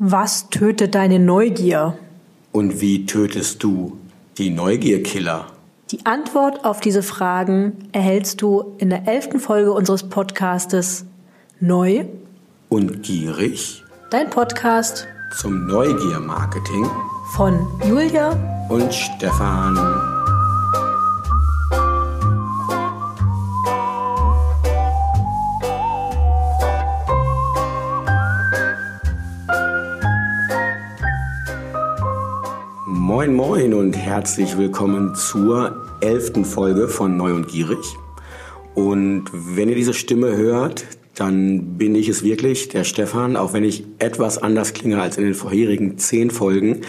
Was tötet deine Neugier? Und wie tötest du die Neugierkiller? Die Antwort auf diese Fragen erhältst du in der elften Folge unseres Podcastes Neu und gierig. Dein Podcast zum Neugiermarketing von Julia und Stefan. Moin Moin und herzlich willkommen zur elften Folge von Neu und Gierig. Und wenn ihr diese Stimme hört, dann bin ich es wirklich, der Stefan, auch wenn ich etwas anders klinge als in den vorherigen zehn Folgen.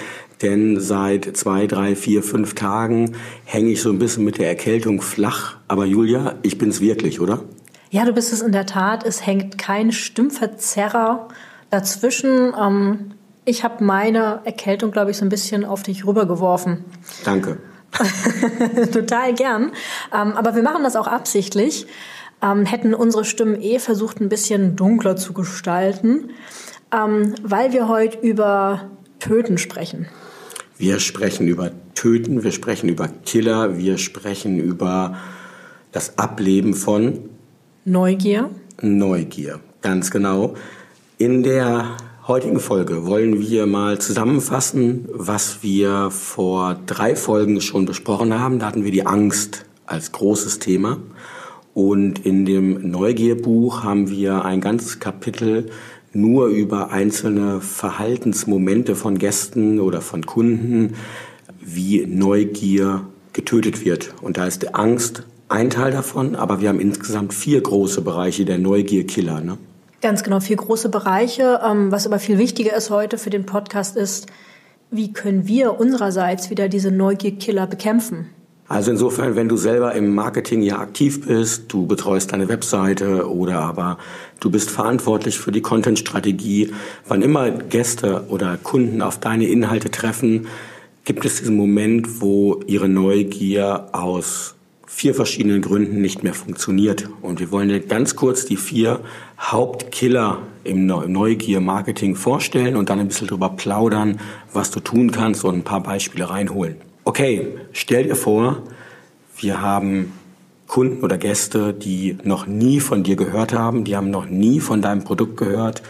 Denn seit zwei, drei, vier, fünf Tagen hänge ich so ein bisschen mit der Erkältung flach. Aber Julia, ich bin es wirklich, oder? Ja, du bist es in der Tat. Es hängt kein Stimmverzerrer dazwischen. Ähm, ich habe meine Erkältung, glaube ich, so ein bisschen auf dich rübergeworfen. Danke. Total gern. Ähm, aber wir machen das auch absichtlich. Ähm, hätten unsere Stimmen eh versucht, ein bisschen dunkler zu gestalten, ähm, weil wir heute über Töten sprechen. Wir sprechen über Töten, wir sprechen über Killer, wir sprechen über das Ableben von Neugier. Neugier, ganz genau. In der heutigen Folge wollen wir mal zusammenfassen, was wir vor drei Folgen schon besprochen haben. Da hatten wir die Angst als großes Thema. Und in dem Neugierbuch haben wir ein ganzes Kapitel nur über einzelne Verhaltensmomente von Gästen oder von Kunden, wie Neugier getötet wird. Und da ist Angst ein Teil davon, aber wir haben insgesamt vier große Bereiche der Neugierkiller. Ne? Ganz genau, vier große Bereiche. Ähm, was aber viel wichtiger ist heute für den Podcast ist, wie können wir unsererseits wieder diese Neugierkiller bekämpfen? Also insofern, wenn du selber im Marketing ja aktiv bist, du betreust deine Webseite oder aber du bist verantwortlich für die Content-Strategie, wann immer Gäste oder Kunden auf deine Inhalte treffen, gibt es diesen Moment, wo ihre Neugier aus vier verschiedenen Gründen nicht mehr funktioniert. Und wir wollen dir ganz kurz die vier Hauptkiller im Neugier-Marketing vorstellen und dann ein bisschen drüber plaudern, was du tun kannst und ein paar Beispiele reinholen. Okay, stell dir vor, wir haben Kunden oder Gäste, die noch nie von dir gehört haben, die haben noch nie von deinem Produkt gehört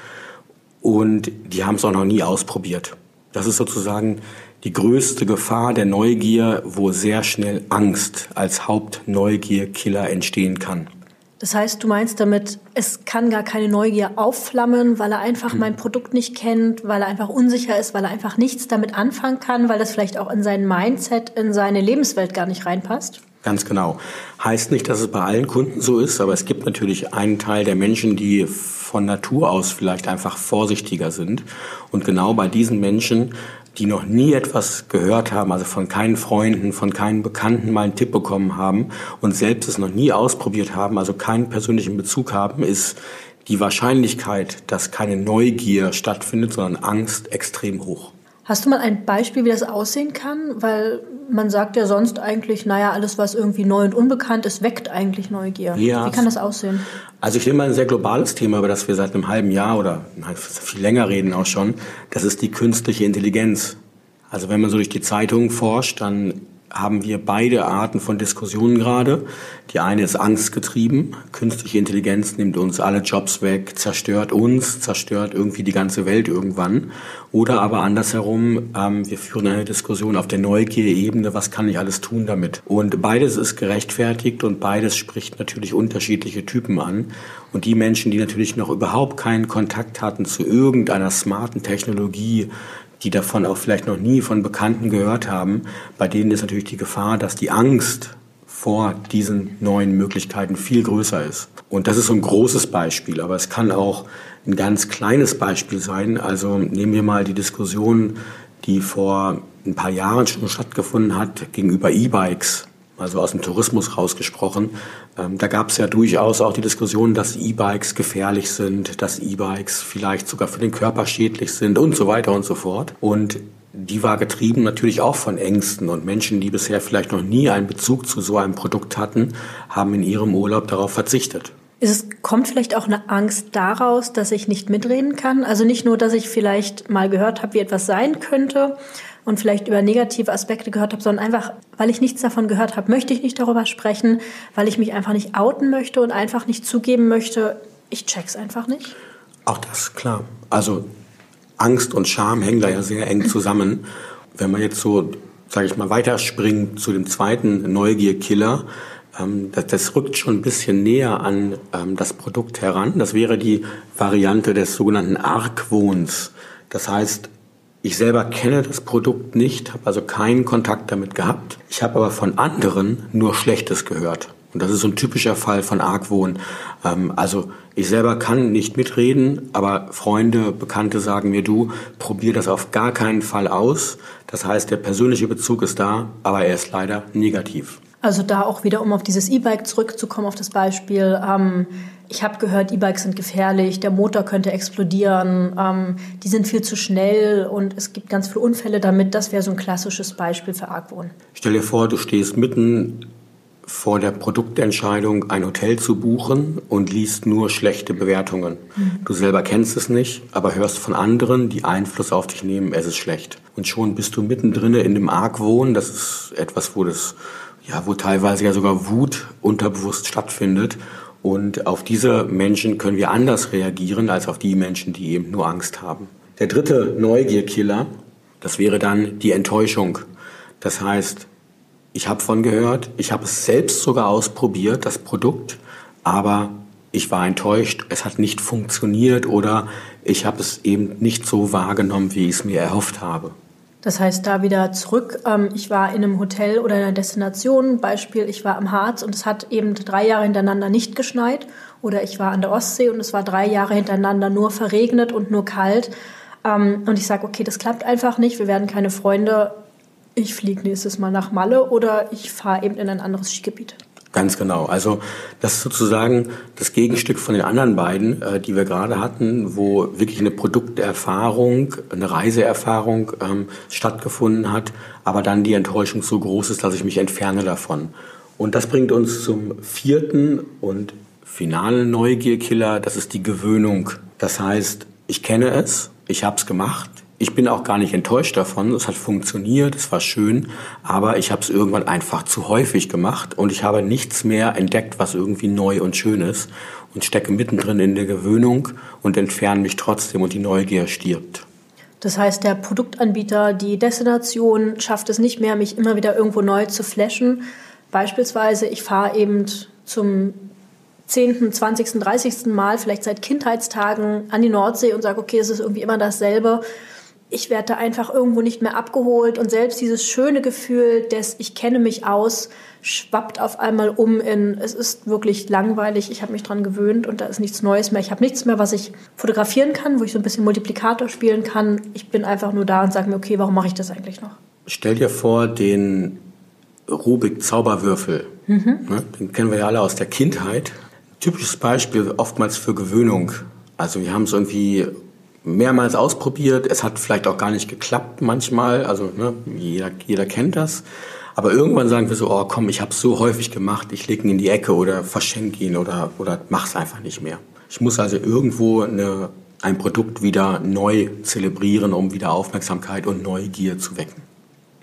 und die haben es auch noch nie ausprobiert. Das ist sozusagen die größte Gefahr der Neugier, wo sehr schnell Angst als Hauptneugierkiller entstehen kann. Das heißt, du meinst damit, es kann gar keine Neugier aufflammen, weil er einfach mein Produkt nicht kennt, weil er einfach unsicher ist, weil er einfach nichts damit anfangen kann, weil das vielleicht auch in sein Mindset, in seine Lebenswelt gar nicht reinpasst? Ganz genau. Heißt nicht, dass es bei allen Kunden so ist, aber es gibt natürlich einen Teil der Menschen, die von Natur aus vielleicht einfach vorsichtiger sind. Und genau bei diesen Menschen die noch nie etwas gehört haben, also von keinen Freunden, von keinen Bekannten mal einen Tipp bekommen haben und selbst es noch nie ausprobiert haben, also keinen persönlichen Bezug haben, ist die Wahrscheinlichkeit, dass keine Neugier stattfindet, sondern Angst extrem hoch. Hast du mal ein Beispiel, wie das aussehen kann? Weil man sagt ja sonst eigentlich, naja, alles, was irgendwie neu und unbekannt ist, weckt eigentlich Neugier. Ja. Wie kann das aussehen? Also ich nehme mal ein sehr globales Thema, über das wir seit einem halben Jahr oder viel länger reden auch schon. Das ist die künstliche Intelligenz. Also wenn man so durch die Zeitungen forscht, dann haben wir beide Arten von Diskussionen gerade. Die eine ist angstgetrieben. Künstliche Intelligenz nimmt uns alle Jobs weg, zerstört uns, zerstört irgendwie die ganze Welt irgendwann. Oder aber andersherum, ähm, wir führen eine Diskussion auf der Neugier-Ebene, was kann ich alles tun damit? Und beides ist gerechtfertigt und beides spricht natürlich unterschiedliche Typen an. Und die Menschen, die natürlich noch überhaupt keinen Kontakt hatten zu irgendeiner smarten Technologie, die davon auch vielleicht noch nie von Bekannten gehört haben, bei denen ist natürlich die Gefahr, dass die Angst vor diesen neuen Möglichkeiten viel größer ist. Und das ist so ein großes Beispiel, aber es kann auch ein ganz kleines Beispiel sein. Also nehmen wir mal die Diskussion, die vor ein paar Jahren schon stattgefunden hat gegenüber E-Bikes also aus dem Tourismus rausgesprochen. Ähm, da gab es ja durchaus auch die Diskussion, dass E-Bikes gefährlich sind, dass E-Bikes vielleicht sogar für den Körper schädlich sind und so weiter und so fort. Und die war getrieben natürlich auch von Ängsten und Menschen, die bisher vielleicht noch nie einen Bezug zu so einem Produkt hatten, haben in ihrem Urlaub darauf verzichtet. Es, kommt vielleicht auch eine Angst daraus, dass ich nicht mitreden kann? Also nicht nur, dass ich vielleicht mal gehört habe, wie etwas sein könnte und vielleicht über negative Aspekte gehört habe, sondern einfach, weil ich nichts davon gehört habe, möchte ich nicht darüber sprechen, weil ich mich einfach nicht outen möchte und einfach nicht zugeben möchte, ich check's einfach nicht. Auch das, klar. Also Angst und Scham hängen da ja sehr eng zusammen. Wenn man jetzt so, sage ich mal, weiterspringt zu dem zweiten Neugierkiller, das, das, rückt schon ein bisschen näher an ähm, das Produkt heran. Das wäre die Variante des sogenannten Argwohns. Das heißt, ich selber kenne das Produkt nicht, habe also keinen Kontakt damit gehabt. Ich habe aber von anderen nur Schlechtes gehört. Und das ist so ein typischer Fall von Argwohn. Ähm, also ich selber kann nicht mitreden, aber Freunde, Bekannte sagen mir, du, probier das auf gar keinen Fall aus. Das heißt, der persönliche Bezug ist da, aber er ist leider negativ. Also da auch wieder, um auf dieses E-Bike zurückzukommen, auf das Beispiel. Ähm, ich habe gehört, E-Bikes sind gefährlich, der Motor könnte explodieren, ähm, die sind viel zu schnell und es gibt ganz viele Unfälle damit. Das wäre so ein klassisches Beispiel für Argwohn. Stell dir vor, du stehst mitten vor der Produktentscheidung, ein Hotel zu buchen und liest nur schlechte Bewertungen. Mhm. Du selber kennst es nicht, aber hörst von anderen, die Einfluss auf dich nehmen, es ist schlecht. Und schon bist du mittendrin in dem Argwohn. Das ist etwas, wo das, ja, wo teilweise ja sogar Wut unterbewusst stattfindet. Und auf diese Menschen können wir anders reagieren als auf die Menschen, die eben nur Angst haben. Der dritte Neugierkiller, das wäre dann die Enttäuschung. Das heißt, ich habe von gehört, ich habe es selbst sogar ausprobiert, das Produkt, aber ich war enttäuscht, es hat nicht funktioniert oder ich habe es eben nicht so wahrgenommen, wie ich es mir erhofft habe. Das heißt, da wieder zurück, ähm, ich war in einem Hotel oder in einer Destination, Beispiel, ich war am Harz und es hat eben drei Jahre hintereinander nicht geschneit. Oder ich war an der Ostsee und es war drei Jahre hintereinander nur verregnet und nur kalt. Ähm, und ich sage, okay, das klappt einfach nicht, wir werden keine Freunde, ich fliege nächstes Mal nach Malle oder ich fahre eben in ein anderes Skigebiet. Ganz genau. Also das ist sozusagen das Gegenstück von den anderen beiden, äh, die wir gerade hatten, wo wirklich eine Produkterfahrung, eine Reiseerfahrung ähm, stattgefunden hat, aber dann die Enttäuschung so groß ist, dass ich mich entferne davon. Und das bringt uns zum vierten und finalen Neugierkiller, das ist die Gewöhnung. Das heißt, ich kenne es, ich habe es gemacht, ich bin auch gar nicht enttäuscht davon. Es hat funktioniert, es war schön, aber ich habe es irgendwann einfach zu häufig gemacht und ich habe nichts mehr entdeckt, was irgendwie neu und schön ist und stecke mittendrin in der Gewöhnung und entferne mich trotzdem und die Neugier stirbt. Das heißt, der Produktanbieter, die Destination schafft es nicht mehr, mich immer wieder irgendwo neu zu flashen. Beispielsweise, ich fahre eben zum 10., 20., 30. Mal, vielleicht seit Kindheitstagen an die Nordsee und sage, okay, es ist irgendwie immer dasselbe ich werde da einfach irgendwo nicht mehr abgeholt und selbst dieses schöne Gefühl des ich kenne mich aus schwappt auf einmal um in es ist wirklich langweilig, ich habe mich dran gewöhnt und da ist nichts Neues mehr. Ich habe nichts mehr, was ich fotografieren kann, wo ich so ein bisschen Multiplikator spielen kann. Ich bin einfach nur da und sage mir, okay, warum mache ich das eigentlich noch? Stell dir vor, den Rubik Zauberwürfel. Mhm. Ne, den kennen wir ja alle aus der Kindheit. Typisches Beispiel oftmals für Gewöhnung. Also wir haben es irgendwie mehrmals ausprobiert. Es hat vielleicht auch gar nicht geklappt manchmal. Also ne, jeder, jeder kennt das. Aber irgendwann sagen wir so, oh komm, ich habe es so häufig gemacht, ich lege ihn in die Ecke oder verschenke ihn oder, oder mach's einfach nicht mehr. Ich muss also irgendwo eine, ein Produkt wieder neu zelebrieren, um wieder Aufmerksamkeit und Neugier zu wecken.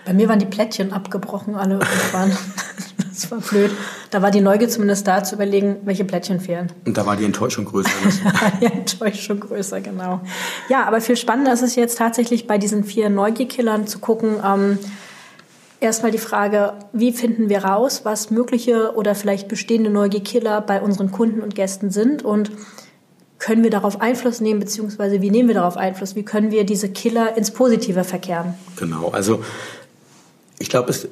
Bei mir waren die Plättchen abgebrochen alle irgendwann. das war blöd. Da war die Neugier zumindest da, zu überlegen, welche Plättchen fehlen. Und da war die Enttäuschung größer. die Enttäuschung größer, genau. Ja, aber viel spannender ist es jetzt tatsächlich bei diesen vier Neugierkillern zu gucken. Ähm, Erstmal die Frage, wie finden wir raus, was mögliche oder vielleicht bestehende Neugierkiller bei unseren Kunden und Gästen sind und können wir darauf Einfluss nehmen, beziehungsweise wie nehmen wir darauf Einfluss? Wie können wir diese Killer ins Positive verkehren? Genau, also ich glaube, es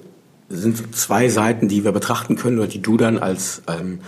sind zwei Seiten, die wir betrachten können oder die du dann als ähm,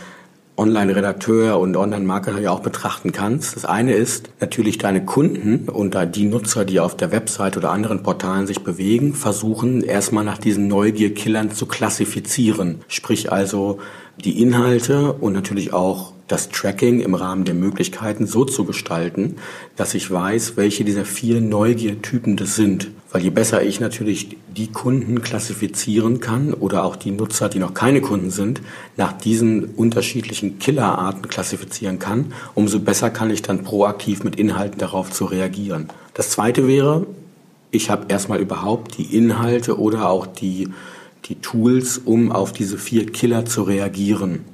Online-Redakteur und Online-Marketer ja auch betrachten kannst. Das eine ist natürlich deine Kunden und die Nutzer, die auf der Website oder anderen Portalen sich bewegen, versuchen erstmal nach diesen Neugierkillern zu klassifizieren. Sprich also, die Inhalte und natürlich auch das Tracking im Rahmen der Möglichkeiten so zu gestalten, dass ich weiß, welche dieser vier Neugiertypen das sind. Weil je besser ich natürlich die Kunden klassifizieren kann oder auch die Nutzer, die noch keine Kunden sind, nach diesen unterschiedlichen Killerarten klassifizieren kann, umso besser kann ich dann proaktiv mit Inhalten darauf zu reagieren. Das zweite wäre, ich habe erstmal überhaupt die Inhalte oder auch die, die Tools, um auf diese vier Killer zu reagieren.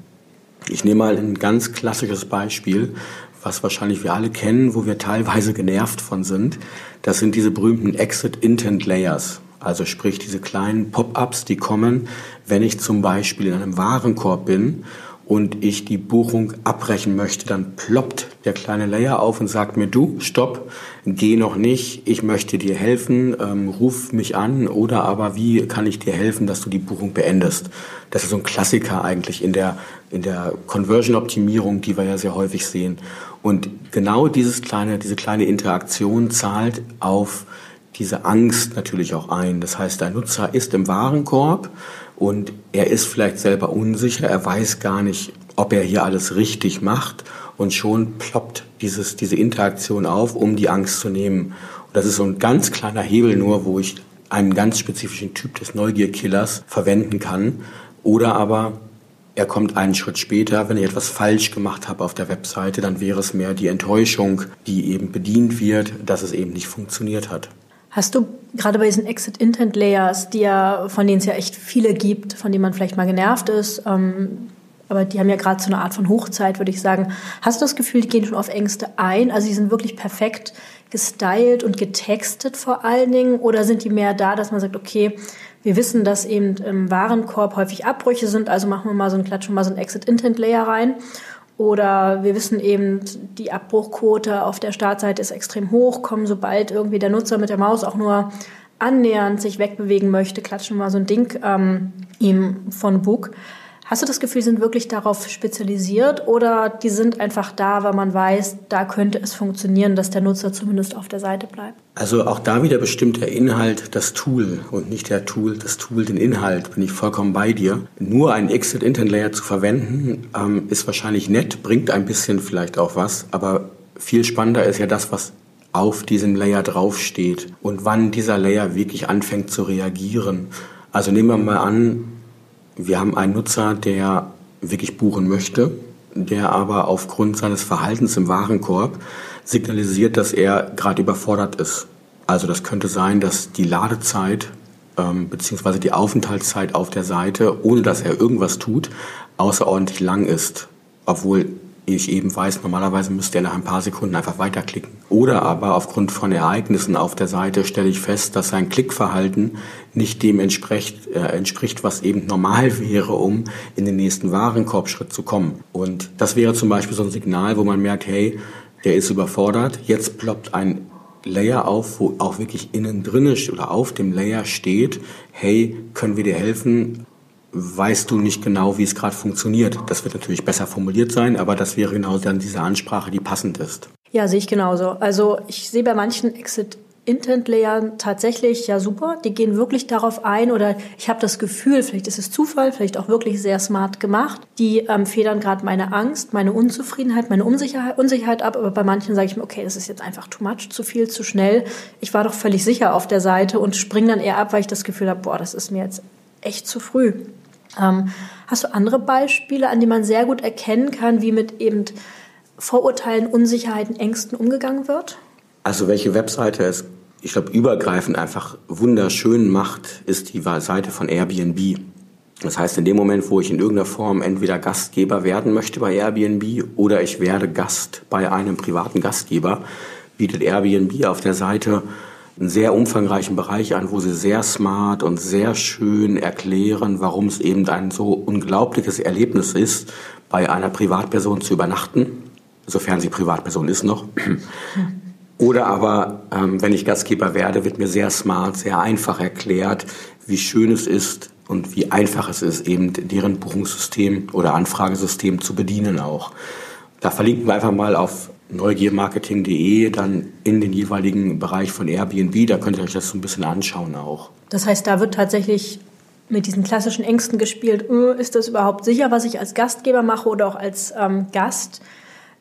Ich nehme mal ein ganz klassisches Beispiel, was wahrscheinlich wir alle kennen, wo wir teilweise genervt von sind. Das sind diese berühmten Exit Intent Layers. Also sprich diese kleinen Pop-ups, die kommen, wenn ich zum Beispiel in einem Warenkorb bin und ich die Buchung abbrechen möchte, dann ploppt der kleine Layer auf und sagt mir, du, stopp, geh noch nicht, ich möchte dir helfen, ähm, ruf mich an oder aber wie kann ich dir helfen, dass du die Buchung beendest. Das ist so ein Klassiker eigentlich in der, in der Conversion-Optimierung, die wir ja sehr häufig sehen. Und genau dieses kleine, diese kleine Interaktion zahlt auf diese Angst natürlich auch ein. Das heißt, der Nutzer ist im Warenkorb und er ist vielleicht selber unsicher, er weiß gar nicht, ob er hier alles richtig macht und schon ploppt dieses, diese Interaktion auf, um die Angst zu nehmen. Und das ist so ein ganz kleiner Hebel nur, wo ich einen ganz spezifischen Typ des Neugierkillers verwenden kann. Oder aber er kommt einen Schritt später, wenn ich etwas falsch gemacht habe auf der Webseite, dann wäre es mehr die Enttäuschung, die eben bedient wird, dass es eben nicht funktioniert hat. Hast du gerade bei diesen Exit Intent Layers, die ja, von denen es ja echt viele gibt, von denen man vielleicht mal genervt ist, ähm, aber die haben ja gerade so eine Art von Hochzeit, würde ich sagen. Hast du das Gefühl, die gehen schon auf Ängste ein? Also die sind wirklich perfekt gestylt und getextet vor allen Dingen? Oder sind die mehr da, dass man sagt, okay, wir wissen, dass eben im Warenkorb häufig Abbrüche sind, also machen wir mal so ein Klatschen, mal so ein Exit Intent Layer rein. Oder wir wissen eben, die Abbruchquote auf der Startseite ist extrem hoch, kommen sobald irgendwie der Nutzer mit der Maus auch nur annähernd sich wegbewegen möchte, klatschen wir mal so ein Ding ähm, ihm von Book. Hast du das Gefühl, sie sind wirklich darauf spezialisiert oder die sind einfach da, weil man weiß, da könnte es funktionieren, dass der Nutzer zumindest auf der Seite bleibt? Also auch da wieder bestimmt der Inhalt das Tool und nicht der Tool, das Tool den Inhalt. Bin ich vollkommen bei dir. Nur einen Exit Intent Layer zu verwenden, ähm, ist wahrscheinlich nett, bringt ein bisschen vielleicht auch was, aber viel spannender ist ja das, was auf diesem Layer draufsteht und wann dieser Layer wirklich anfängt zu reagieren. Also nehmen wir mal an, wir haben einen Nutzer, der wirklich buchen möchte, der aber aufgrund seines Verhaltens im Warenkorb signalisiert, dass er gerade überfordert ist. Also das könnte sein, dass die Ladezeit ähm, bzw. die Aufenthaltszeit auf der Seite, ohne dass er irgendwas tut, außerordentlich lang ist, obwohl ich eben weiß, normalerweise müsste er nach ein paar Sekunden einfach weiterklicken. Oder aber aufgrund von Ereignissen auf der Seite stelle ich fest, dass sein Klickverhalten nicht dem entspricht, äh, entspricht, was eben normal wäre, um in den nächsten Warenkorbschritt zu kommen. Und das wäre zum Beispiel so ein Signal, wo man merkt, hey, der ist überfordert. Jetzt ploppt ein Layer auf, wo auch wirklich innen drin ist oder auf dem Layer steht, hey, können wir dir helfen? Weißt du nicht genau, wie es gerade funktioniert. Das wird natürlich besser formuliert sein, aber das wäre genau dann diese Ansprache, die passend ist. Ja, sehe ich genauso. Also ich sehe bei manchen Exit Intent Layern tatsächlich ja super. Die gehen wirklich darauf ein oder ich habe das Gefühl, vielleicht ist es Zufall, vielleicht auch wirklich sehr smart gemacht. Die ähm, federn gerade meine Angst, meine Unzufriedenheit, meine Unsicherheit, Unsicherheit ab. Aber bei manchen sage ich mir, okay, das ist jetzt einfach too much, zu viel, zu schnell. Ich war doch völlig sicher auf der Seite und springe dann eher ab, weil ich das Gefühl habe, boah, das ist mir jetzt echt zu früh. Ähm, hast du andere Beispiele, an denen man sehr gut erkennen kann, wie mit eben Vorurteilen, Unsicherheiten, Ängsten umgegangen wird? Also welche Webseite es, ich glaube, übergreifend einfach wunderschön macht, ist die Seite von Airbnb. Das heißt, in dem Moment, wo ich in irgendeiner Form entweder Gastgeber werden möchte bei Airbnb oder ich werde Gast bei einem privaten Gastgeber, bietet Airbnb auf der Seite einen sehr umfangreichen Bereich an, wo sie sehr smart und sehr schön erklären, warum es eben ein so unglaubliches Erlebnis ist, bei einer Privatperson zu übernachten, sofern sie Privatperson ist noch. Oder aber, ähm, wenn ich Gastgeber werde, wird mir sehr smart, sehr einfach erklärt, wie schön es ist und wie einfach es ist, eben deren Buchungssystem oder Anfragesystem zu bedienen auch. Da verlinken wir einfach mal auf neugiermarketing.de dann in den jeweiligen Bereich von Airbnb. Da könnt ihr euch das so ein bisschen anschauen auch. Das heißt, da wird tatsächlich mit diesen klassischen Ängsten gespielt, äh, ist das überhaupt sicher, was ich als Gastgeber mache oder auch als ähm, Gast?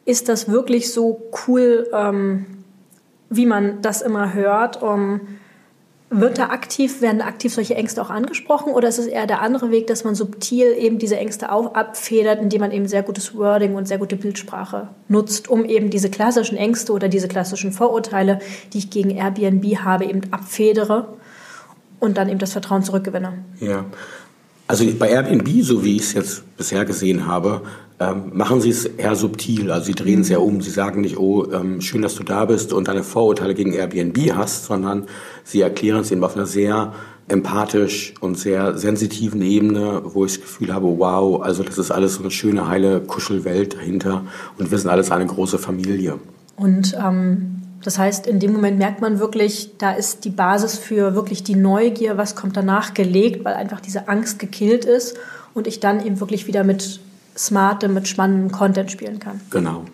Ist das wirklich so cool, ähm, wie man das immer hört? Um, wird da aktiv, werden da aktiv solche Ängste auch angesprochen oder ist es eher der andere Weg, dass man subtil eben diese Ängste auch abfedert, indem man eben sehr gutes Wording und sehr gute Bildsprache nutzt, um eben diese klassischen Ängste oder diese klassischen Vorurteile, die ich gegen Airbnb habe, eben abfedere und dann eben das Vertrauen zurückgewinne? Ja, also bei Airbnb, so wie ich es jetzt bisher gesehen habe, ähm, machen Sie es eher subtil. Also Sie drehen es ja um. Sie sagen nicht, oh, ähm, schön, dass du da bist und deine Vorurteile gegen Airbnb hast, sondern Sie erklären es eben auf einer sehr empathisch und sehr sensitiven Ebene, wo ich das Gefühl habe, wow, also das ist alles so eine schöne, heile Kuschelwelt dahinter und wir sind alles eine große Familie. Und ähm, das heißt, in dem Moment merkt man wirklich, da ist die Basis für wirklich die Neugier, was kommt danach gelegt, weil einfach diese Angst gekillt ist und ich dann eben wirklich wieder mit smartem, mit spannendem Content spielen kann. Genau.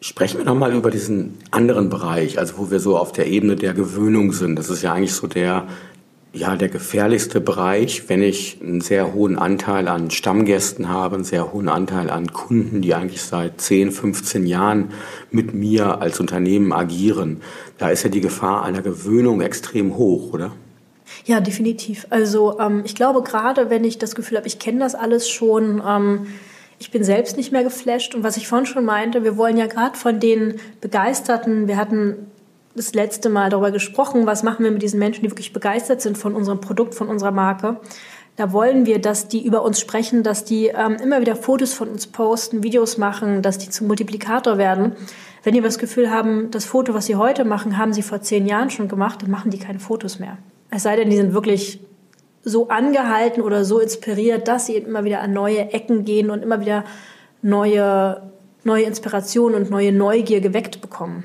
Sprechen wir nochmal über diesen anderen Bereich, also wo wir so auf der Ebene der Gewöhnung sind. Das ist ja eigentlich so der, ja, der gefährlichste Bereich, wenn ich einen sehr hohen Anteil an Stammgästen habe, einen sehr hohen Anteil an Kunden, die eigentlich seit 10, 15 Jahren mit mir als Unternehmen agieren. Da ist ja die Gefahr einer Gewöhnung extrem hoch, oder? Ja, definitiv. Also ähm, ich glaube, gerade wenn ich das Gefühl habe, ich kenne das alles schon, ähm, ich bin selbst nicht mehr geflasht. Und was ich vorhin schon meinte, wir wollen ja gerade von den Begeisterten, wir hatten das letzte Mal darüber gesprochen, was machen wir mit diesen Menschen, die wirklich begeistert sind von unserem Produkt, von unserer Marke. Da wollen wir, dass die über uns sprechen, dass die ähm, immer wieder Fotos von uns posten, Videos machen, dass die zum Multiplikator werden. Wenn die das Gefühl haben, das Foto, was sie heute machen, haben sie vor zehn Jahren schon gemacht, dann machen die keine Fotos mehr. Es sei denn, die sind wirklich so angehalten oder so inspiriert, dass sie immer wieder an neue Ecken gehen und immer wieder neue, neue Inspiration und neue Neugier geweckt bekommen.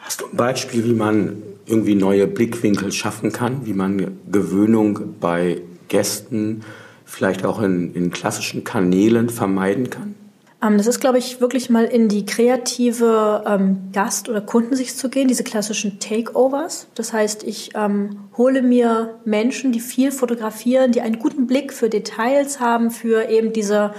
Hast du ein Beispiel, wie man irgendwie neue Blickwinkel schaffen kann, wie man Gewöhnung bei Gästen vielleicht auch in, in klassischen Kanälen vermeiden kann? Ähm, das ist, glaube ich, wirklich mal in die kreative ähm, Gast- oder Kundensicht zu gehen, diese klassischen Takeovers. Das heißt, ich ähm, hole mir Menschen, die viel fotografieren, die einen guten Blick für Details haben, für eben diese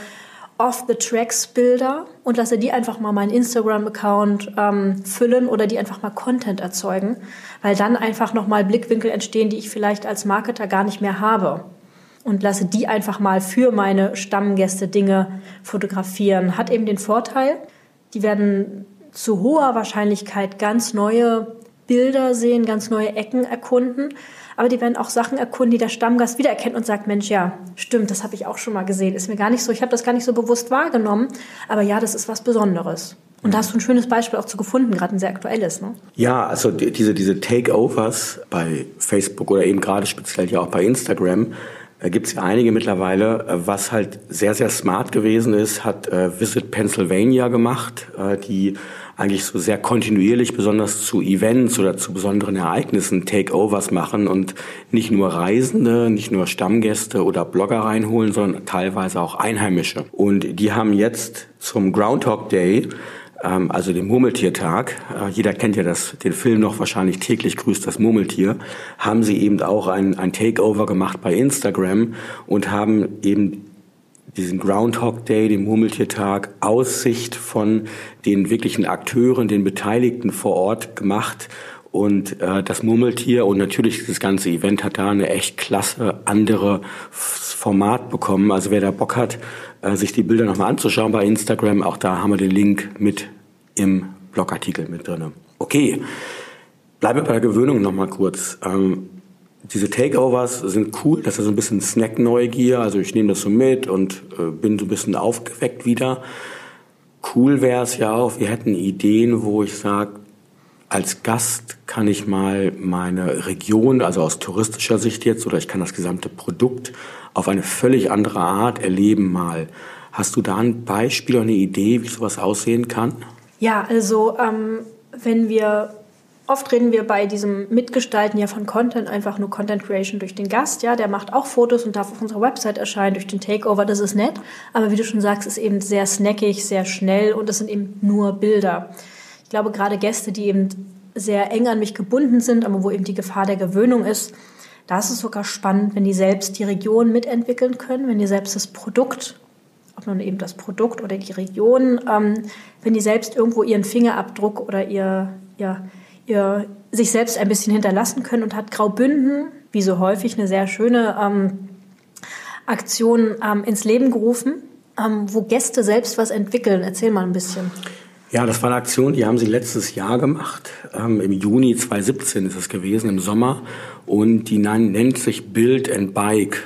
Off-the-Tracks-Bilder und lasse die einfach mal meinen Instagram-Account ähm, füllen oder die einfach mal Content erzeugen, weil dann einfach nochmal Blickwinkel entstehen, die ich vielleicht als Marketer gar nicht mehr habe und lasse die einfach mal für meine Stammgäste Dinge fotografieren. Hat eben den Vorteil, die werden zu hoher Wahrscheinlichkeit ganz neue Bilder sehen, ganz neue Ecken erkunden. Aber die werden auch Sachen erkunden, die der Stammgast wiedererkennt und sagt, Mensch, ja, stimmt, das habe ich auch schon mal gesehen. Ist mir gar nicht so, ich habe das gar nicht so bewusst wahrgenommen. Aber ja, das ist was Besonderes. Und da hast du ein schönes Beispiel auch zu gefunden, gerade ein sehr aktuelles. Ne? Ja, also diese, diese Takeovers bei Facebook oder eben gerade speziell ja auch bei Instagram, da gibt es ja einige mittlerweile. Äh, was halt sehr, sehr smart gewesen ist, hat äh, Visit Pennsylvania gemacht, äh, die eigentlich so sehr kontinuierlich, besonders zu Events oder zu besonderen Ereignissen Takeovers machen und nicht nur Reisende, nicht nur Stammgäste oder Blogger reinholen, sondern teilweise auch Einheimische. Und die haben jetzt zum Groundhog Day ähm, also dem Murmeltiertag, äh, jeder kennt ja das, den Film noch wahrscheinlich täglich grüßt das Murmeltier, haben sie eben auch ein, ein Takeover gemacht bei Instagram und haben eben diesen Groundhog Day, den Murmeltiertag, Aussicht von den wirklichen Akteuren, den Beteiligten vor Ort gemacht. Und äh, das Murmeltier und natürlich das ganze Event hat da eine echt klasse andere Format bekommen. Also wer da Bock hat, äh, sich die Bilder nochmal anzuschauen bei Instagram. Auch da haben wir den Link mit im Blogartikel mit drin. Okay, bleiben wir bei der Gewöhnung nochmal kurz. Ähm, diese Takeovers sind cool, das ist so ein bisschen Snack-Neugier, also ich nehme das so mit und äh, bin so ein bisschen aufgeweckt wieder. Cool wäre es ja auch, wir hätten Ideen, wo ich sage, als Gast kann ich mal meine Region, also aus touristischer Sicht jetzt, oder ich kann das gesamte Produkt auf eine völlig andere Art erleben mal. Hast du da ein Beispiel oder eine Idee, wie sowas aussehen kann? Ja, also ähm, wenn wir Oft reden wir bei diesem Mitgestalten ja von Content einfach nur Content Creation durch den Gast. Ja, der macht auch Fotos und darf auf unserer Website erscheinen durch den Takeover. Das ist nett. Aber wie du schon sagst, ist eben sehr snackig, sehr schnell und es sind eben nur Bilder. Ich glaube, gerade Gäste, die eben sehr eng an mich gebunden sind, aber wo eben die Gefahr der Gewöhnung ist, Da ist es sogar spannend, wenn die selbst die Region mitentwickeln können, wenn die selbst das Produkt, ob nun eben das Produkt oder die Region, ähm, wenn die selbst irgendwo ihren Fingerabdruck oder ihr, ihr, ihr sich selbst ein bisschen hinterlassen können und hat Graubünden, wie so häufig, eine sehr schöne ähm, Aktion ähm, ins Leben gerufen, ähm, wo Gäste selbst was entwickeln. Erzähl mal ein bisschen. Ja, das war eine Aktion, die haben sie letztes Jahr gemacht. Ähm, Im Juni 2017 ist es gewesen, im Sommer. Und die nennt sich Build and Bike.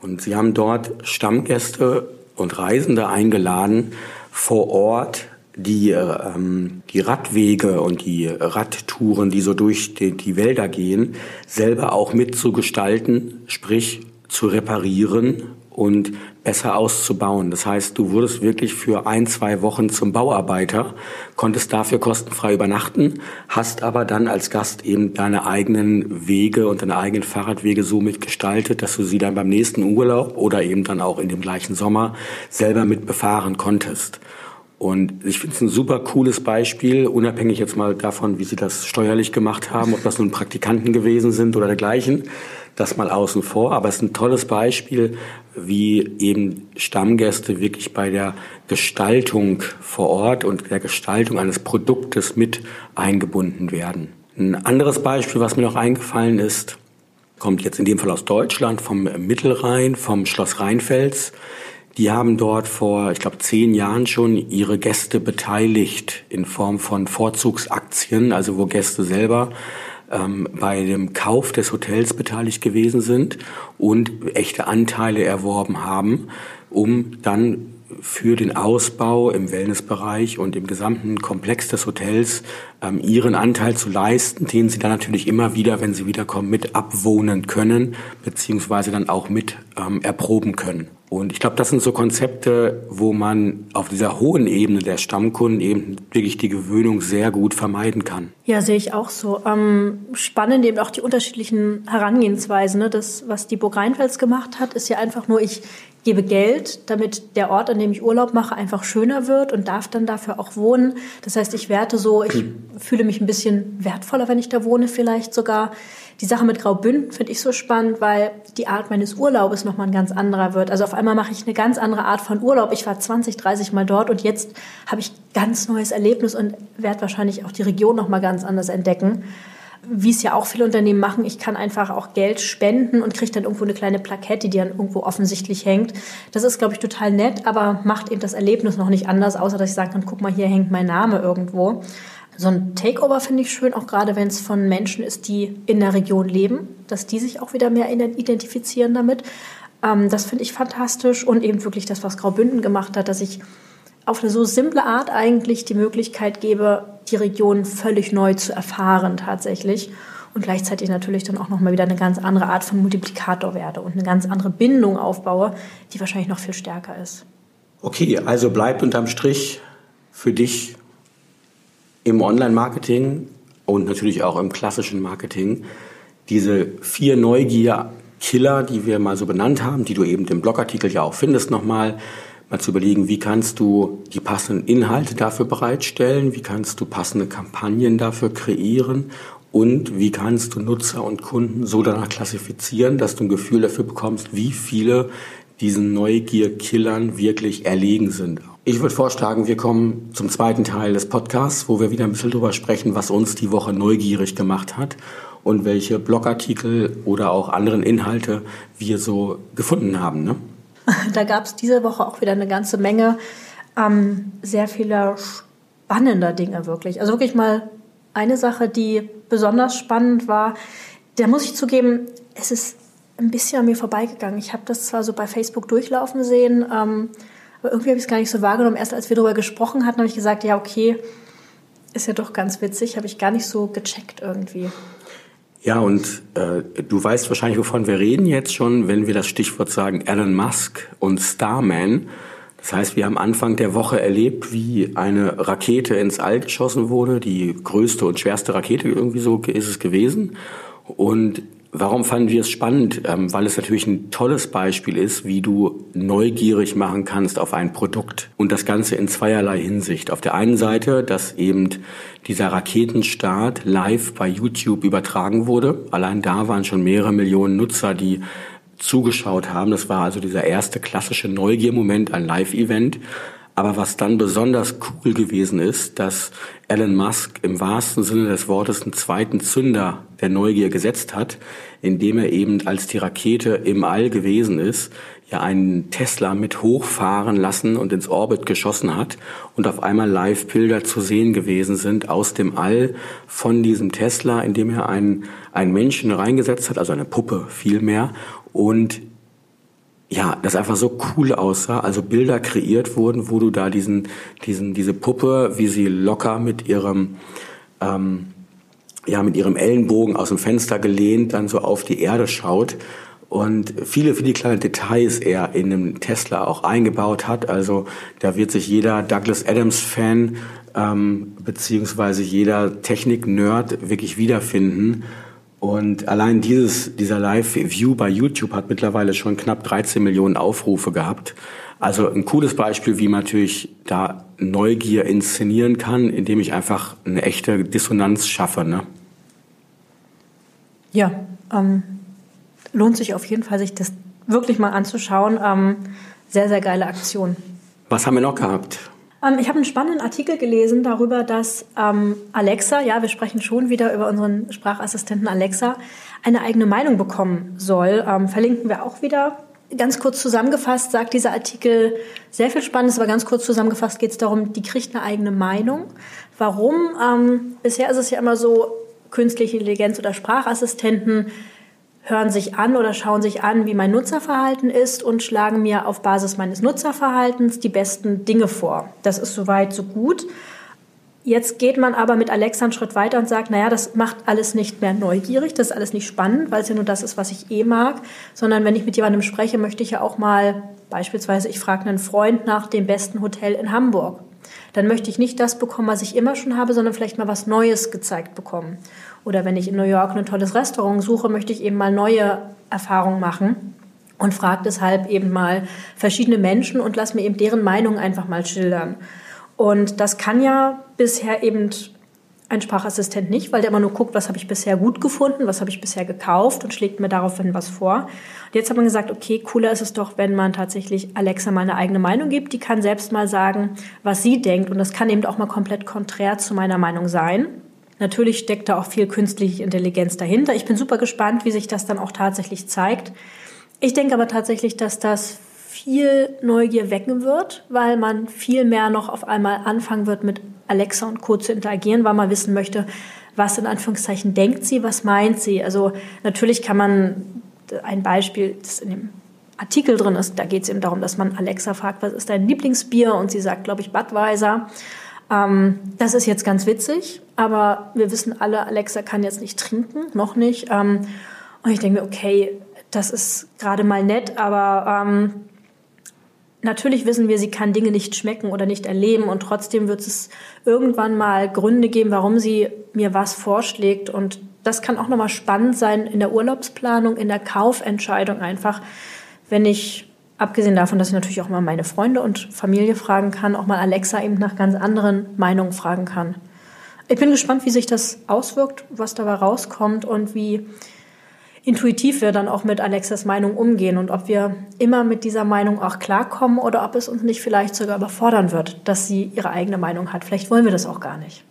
Und sie haben dort Stammgäste und Reisende eingeladen, vor Ort die, ähm, die Radwege und die Radtouren, die so durch die, die Wälder gehen, selber auch mitzugestalten, sprich zu reparieren und besser auszubauen. Das heißt, du wurdest wirklich für ein, zwei Wochen zum Bauarbeiter, konntest dafür kostenfrei übernachten, hast aber dann als Gast eben deine eigenen Wege und deine eigenen Fahrradwege so mitgestaltet, dass du sie dann beim nächsten Urlaub oder eben dann auch in dem gleichen Sommer selber mit befahren konntest. Und ich finde es ein super cooles Beispiel, unabhängig jetzt mal davon, wie sie das steuerlich gemacht haben, ob das nun Praktikanten gewesen sind oder dergleichen das mal außen vor, aber es ist ein tolles Beispiel, wie eben Stammgäste wirklich bei der Gestaltung vor Ort und der Gestaltung eines Produktes mit eingebunden werden. Ein anderes Beispiel, was mir noch eingefallen ist, kommt jetzt in dem Fall aus Deutschland, vom Mittelrhein, vom Schloss Rheinfels. Die haben dort vor, ich glaube, zehn Jahren schon ihre Gäste beteiligt in Form von Vorzugsaktien, also wo Gäste selber ähm, bei dem Kauf des Hotels beteiligt gewesen sind und echte Anteile erworben haben, um dann für den Ausbau im Wellnessbereich und im gesamten Komplex des Hotels ähm, ihren Anteil zu leisten, den sie dann natürlich immer wieder, wenn sie wiederkommen, mit abwohnen können, beziehungsweise dann auch mit ähm, erproben können. Und ich glaube, das sind so Konzepte, wo man auf dieser hohen Ebene der Stammkunden eben wirklich die Gewöhnung sehr gut vermeiden kann. Ja, sehe ich auch so. Ähm, spannend eben auch die unterschiedlichen Herangehensweisen. Ne? Das, was die Burg Rheinfels gemacht hat, ist ja einfach nur, ich gebe Geld, damit der Ort, an dem ich Urlaub mache, einfach schöner wird und darf dann dafür auch wohnen. Das heißt, ich werte so, ich fühle mich ein bisschen wertvoller, wenn ich da wohne, vielleicht sogar. Die Sache mit Graubünden finde ich so spannend, weil die Art meines Urlaubes nochmal ein ganz anderer wird. Also auf einmal mache ich eine ganz andere Art von Urlaub. Ich war 20, 30 Mal dort und jetzt habe ich ganz neues Erlebnis und werde wahrscheinlich auch die Region nochmal ganz anders entdecken wie es ja auch viele Unternehmen machen, ich kann einfach auch Geld spenden und kriege dann irgendwo eine kleine Plakette, die dann irgendwo offensichtlich hängt. Das ist, glaube ich, total nett, aber macht eben das Erlebnis noch nicht anders, außer dass ich sagen kann, guck mal, hier hängt mein Name irgendwo. So ein Takeover finde ich schön, auch gerade wenn es von Menschen ist, die in der Region leben, dass die sich auch wieder mehr identifizieren damit. Ähm, das finde ich fantastisch und eben wirklich das, was Graubünden gemacht hat, dass ich auf eine so simple Art eigentlich die Möglichkeit gebe, die Region völlig neu zu erfahren tatsächlich und gleichzeitig natürlich dann auch nochmal wieder eine ganz andere Art von Multiplikator werde und eine ganz andere Bindung aufbaue, die wahrscheinlich noch viel stärker ist. Okay, also bleibt unterm Strich für dich im Online-Marketing und natürlich auch im klassischen Marketing diese vier Neugier-Killer, die wir mal so benannt haben, die du eben im Blogartikel ja auch findest nochmal, mal zu überlegen, wie kannst du die passenden Inhalte dafür bereitstellen, wie kannst du passende Kampagnen dafür kreieren und wie kannst du Nutzer und Kunden so danach klassifizieren, dass du ein Gefühl dafür bekommst, wie viele diesen Neugier-Killern wirklich erlegen sind. Ich würde vorschlagen, wir kommen zum zweiten Teil des Podcasts, wo wir wieder ein bisschen drüber sprechen, was uns die Woche neugierig gemacht hat und welche Blogartikel oder auch anderen Inhalte wir so gefunden haben. Ne? Da gab es diese Woche auch wieder eine ganze Menge ähm, sehr vieler spannender Dinge wirklich. Also wirklich mal eine Sache, die besonders spannend war. Da muss ich zugeben, es ist ein bisschen an mir vorbeigegangen. Ich habe das zwar so bei Facebook durchlaufen sehen, ähm, aber irgendwie habe ich es gar nicht so wahrgenommen. Erst als wir darüber gesprochen hatten, habe ich gesagt, ja, okay, ist ja doch ganz witzig, habe ich gar nicht so gecheckt irgendwie. Ja, und äh, du weißt wahrscheinlich, wovon wir reden jetzt schon, wenn wir das Stichwort sagen, Elon Musk und Starman. Das heißt, wir haben Anfang der Woche erlebt, wie eine Rakete ins All geschossen wurde, die größte und schwerste Rakete irgendwie so ist es gewesen. Und Warum fanden wir es spannend? Ähm, weil es natürlich ein tolles Beispiel ist, wie du neugierig machen kannst auf ein Produkt. Und das Ganze in zweierlei Hinsicht. Auf der einen Seite, dass eben dieser Raketenstart live bei YouTube übertragen wurde. Allein da waren schon mehrere Millionen Nutzer, die zugeschaut haben. Das war also dieser erste klassische Neugiermoment, ein Live-Event. Aber was dann besonders cool gewesen ist, dass Elon Musk im wahrsten Sinne des Wortes einen zweiten Zünder der Neugier gesetzt hat, indem er eben als die Rakete im All gewesen ist, ja einen Tesla mit hochfahren lassen und ins Orbit geschossen hat und auf einmal Live-Bilder zu sehen gewesen sind aus dem All von diesem Tesla, indem er einen, einen Menschen reingesetzt hat, also eine Puppe vielmehr und ja, das einfach so cool aussah, also Bilder kreiert wurden, wo du da diesen, diesen, diese Puppe, wie sie locker mit ihrem, ähm, ja, mit ihrem Ellenbogen aus dem Fenster gelehnt, dann so auf die Erde schaut und viele, viele kleine Details er in einem Tesla auch eingebaut hat. Also da wird sich jeder Douglas Adams Fan ähm, beziehungsweise jeder Technik-Nerd wirklich wiederfinden und allein dieses, dieser Live-View bei YouTube hat mittlerweile schon knapp 13 Millionen Aufrufe gehabt. Also ein cooles Beispiel, wie man natürlich da Neugier inszenieren kann, indem ich einfach eine echte Dissonanz schaffe. Ne? Ja, ähm, lohnt sich auf jeden Fall, sich das wirklich mal anzuschauen. Ähm, sehr, sehr geile Aktion. Was haben wir noch gehabt? Ähm, ich habe einen spannenden Artikel gelesen darüber, dass ähm, Alexa, ja, wir sprechen schon wieder über unseren Sprachassistenten Alexa, eine eigene Meinung bekommen soll. Ähm, verlinken wir auch wieder. Ganz kurz zusammengefasst sagt dieser Artikel sehr viel Spannendes, aber ganz kurz zusammengefasst geht es darum, die kriegt eine eigene Meinung. Warum? Ähm, bisher ist es ja immer so, künstliche Intelligenz oder Sprachassistenten hören sich an oder schauen sich an, wie mein Nutzerverhalten ist und schlagen mir auf Basis meines Nutzerverhaltens die besten Dinge vor. Das ist soweit so gut. Jetzt geht man aber mit Alexa einen Schritt weiter und sagt, naja, das macht alles nicht mehr neugierig, das ist alles nicht spannend, weil es ja nur das ist, was ich eh mag, sondern wenn ich mit jemandem spreche, möchte ich ja auch mal, beispielsweise, ich frage einen Freund nach dem besten Hotel in Hamburg. Dann möchte ich nicht das bekommen, was ich immer schon habe, sondern vielleicht mal was Neues gezeigt bekommen. Oder wenn ich in New York ein tolles Restaurant suche, möchte ich eben mal neue Erfahrungen machen und frage deshalb eben mal verschiedene Menschen und lass mir eben deren Meinung einfach mal schildern. Und das kann ja bisher eben ein Sprachassistent nicht, weil der immer nur guckt, was habe ich bisher gut gefunden, was habe ich bisher gekauft und schlägt mir daraufhin was vor. Und jetzt hat man gesagt, okay, cooler ist es doch, wenn man tatsächlich Alexa mal eine eigene Meinung gibt. Die kann selbst mal sagen, was sie denkt und das kann eben auch mal komplett konträr zu meiner Meinung sein. Natürlich steckt da auch viel künstliche Intelligenz dahinter. Ich bin super gespannt, wie sich das dann auch tatsächlich zeigt. Ich denke aber tatsächlich, dass das viel Neugier wecken wird, weil man viel mehr noch auf einmal anfangen wird, mit Alexa und Co. zu interagieren, weil man wissen möchte, was in Anführungszeichen denkt sie, was meint sie. Also natürlich kann man ein Beispiel, das in dem Artikel drin ist, da geht es eben darum, dass man Alexa fragt, was ist dein Lieblingsbier? Und sie sagt, glaube ich, Budweiser. Ähm, das ist jetzt ganz witzig, aber wir wissen alle, Alexa kann jetzt nicht trinken, noch nicht. Ähm, und ich denke mir, okay, das ist gerade mal nett, aber ähm, natürlich wissen wir, sie kann Dinge nicht schmecken oder nicht erleben und trotzdem wird es irgendwann mal Gründe geben, warum sie mir was vorschlägt und das kann auch nochmal spannend sein in der Urlaubsplanung, in der Kaufentscheidung einfach, wenn ich Abgesehen davon, dass ich natürlich auch mal meine Freunde und Familie fragen kann, auch mal Alexa eben nach ganz anderen Meinungen fragen kann. Ich bin gespannt, wie sich das auswirkt, was dabei rauskommt und wie intuitiv wir dann auch mit Alexas Meinung umgehen und ob wir immer mit dieser Meinung auch klarkommen oder ob es uns nicht vielleicht sogar überfordern wird, dass sie ihre eigene Meinung hat. Vielleicht wollen wir das auch gar nicht.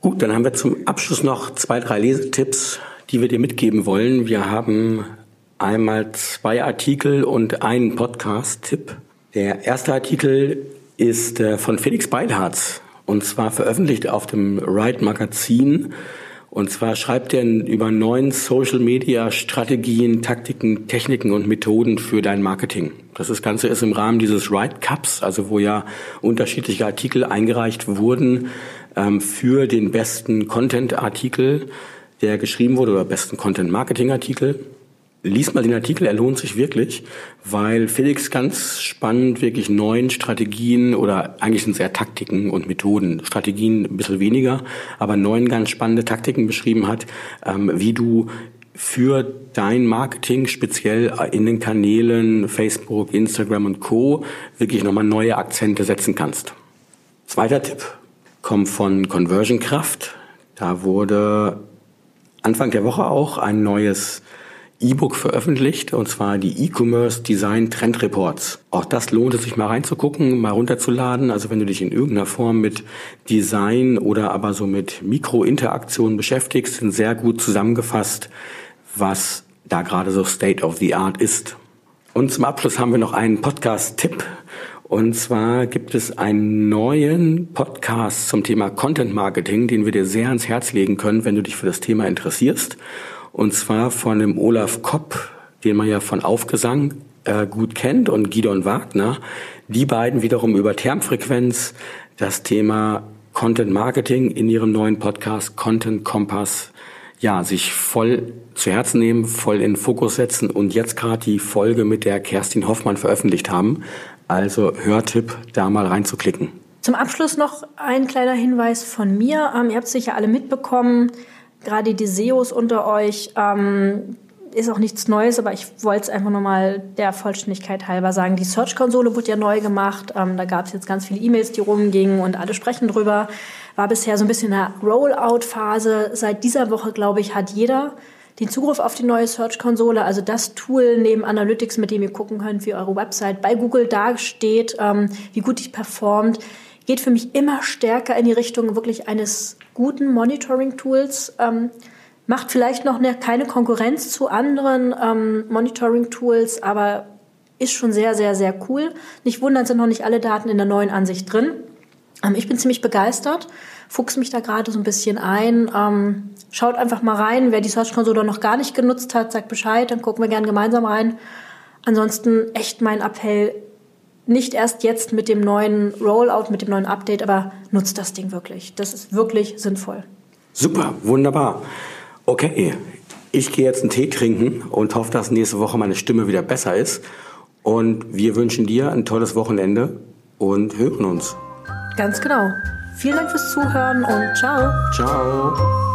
Gut, dann haben wir zum Abschluss noch zwei, drei Lesetipps, die wir dir mitgeben wollen. Wir haben einmal zwei Artikel und einen Podcast-Tipp. Der erste Artikel ist äh, von Felix Beilharz und zwar veröffentlicht auf dem Right Magazin. Und zwar schreibt er über neun Social Media Strategien, Taktiken, Techniken und Methoden für dein Marketing. Das Ganze ist im Rahmen dieses Right Cups, also wo ja unterschiedliche Artikel eingereicht wurden ähm, für den besten Content-Artikel, der geschrieben wurde, oder besten Content-Marketing-Artikel. Lies mal den Artikel, er lohnt sich wirklich, weil Felix ganz spannend wirklich neuen Strategien oder eigentlich sind es eher Taktiken und Methoden, Strategien ein bisschen weniger, aber neun ganz spannende Taktiken beschrieben hat, ähm, wie du für dein Marketing, speziell in den Kanälen Facebook, Instagram und Co. wirklich nochmal neue Akzente setzen kannst. Zweiter Tipp kommt von Conversion Kraft. Da wurde Anfang der Woche auch ein neues E-Book veröffentlicht, und zwar die E-Commerce Design Trend Reports. Auch das lohnt es sich mal reinzugucken, mal runterzuladen. Also wenn du dich in irgendeiner Form mit Design oder aber so mit Mikrointeraktionen beschäftigst, sind sehr gut zusammengefasst, was da gerade so State of the Art ist. Und zum Abschluss haben wir noch einen Podcast-Tipp. Und zwar gibt es einen neuen Podcast zum Thema Content Marketing, den wir dir sehr ans Herz legen können, wenn du dich für das Thema interessierst. Und zwar von dem Olaf Kopp, den man ja von Aufgesang äh, gut kennt, und Gidon Wagner. Die beiden wiederum über Termfrequenz das Thema Content Marketing in ihrem neuen Podcast Content Kompass ja, sich voll zu Herzen nehmen, voll in Fokus setzen und jetzt gerade die Folge mit der Kerstin Hoffmann veröffentlicht haben. Also Hörtipp, da mal reinzuklicken. Zum Abschluss noch ein kleiner Hinweis von mir. Ähm, ihr habt sicher alle mitbekommen, gerade die SEOs unter euch, ähm, ist auch nichts Neues, aber ich wollte es einfach nochmal der Vollständigkeit halber sagen. Die Search-Konsole wurde ja neu gemacht. Ähm, da gab es jetzt ganz viele E-Mails, die rumgingen und alle sprechen drüber. War bisher so ein bisschen eine Rollout-Phase. Seit dieser Woche, glaube ich, hat jeder den Zugriff auf die neue Search-Konsole, also das Tool neben Analytics, mit dem ihr gucken könnt, wie eure Website bei Google dasteht, ähm, wie gut die performt, geht für mich immer stärker in die Richtung wirklich eines guten Monitoring-Tools. Ähm, macht vielleicht noch eine, keine Konkurrenz zu anderen ähm, Monitoring-Tools, aber ist schon sehr, sehr, sehr cool. Nicht wundern, sind noch nicht alle Daten in der neuen Ansicht drin. Ähm, ich bin ziemlich begeistert, fuchs mich da gerade so ein bisschen ein. Ähm, schaut einfach mal rein. Wer die Search Console noch gar nicht genutzt hat, sagt Bescheid, dann gucken wir gerne gemeinsam rein. Ansonsten echt mein Appell, nicht erst jetzt mit dem neuen Rollout, mit dem neuen Update, aber nutzt das Ding wirklich. Das ist wirklich sinnvoll. Super, wunderbar. Okay, ich gehe jetzt einen Tee trinken und hoffe, dass nächste Woche meine Stimme wieder besser ist. Und wir wünschen dir ein tolles Wochenende und hören uns. Ganz genau. Vielen Dank fürs Zuhören und ciao. Ciao.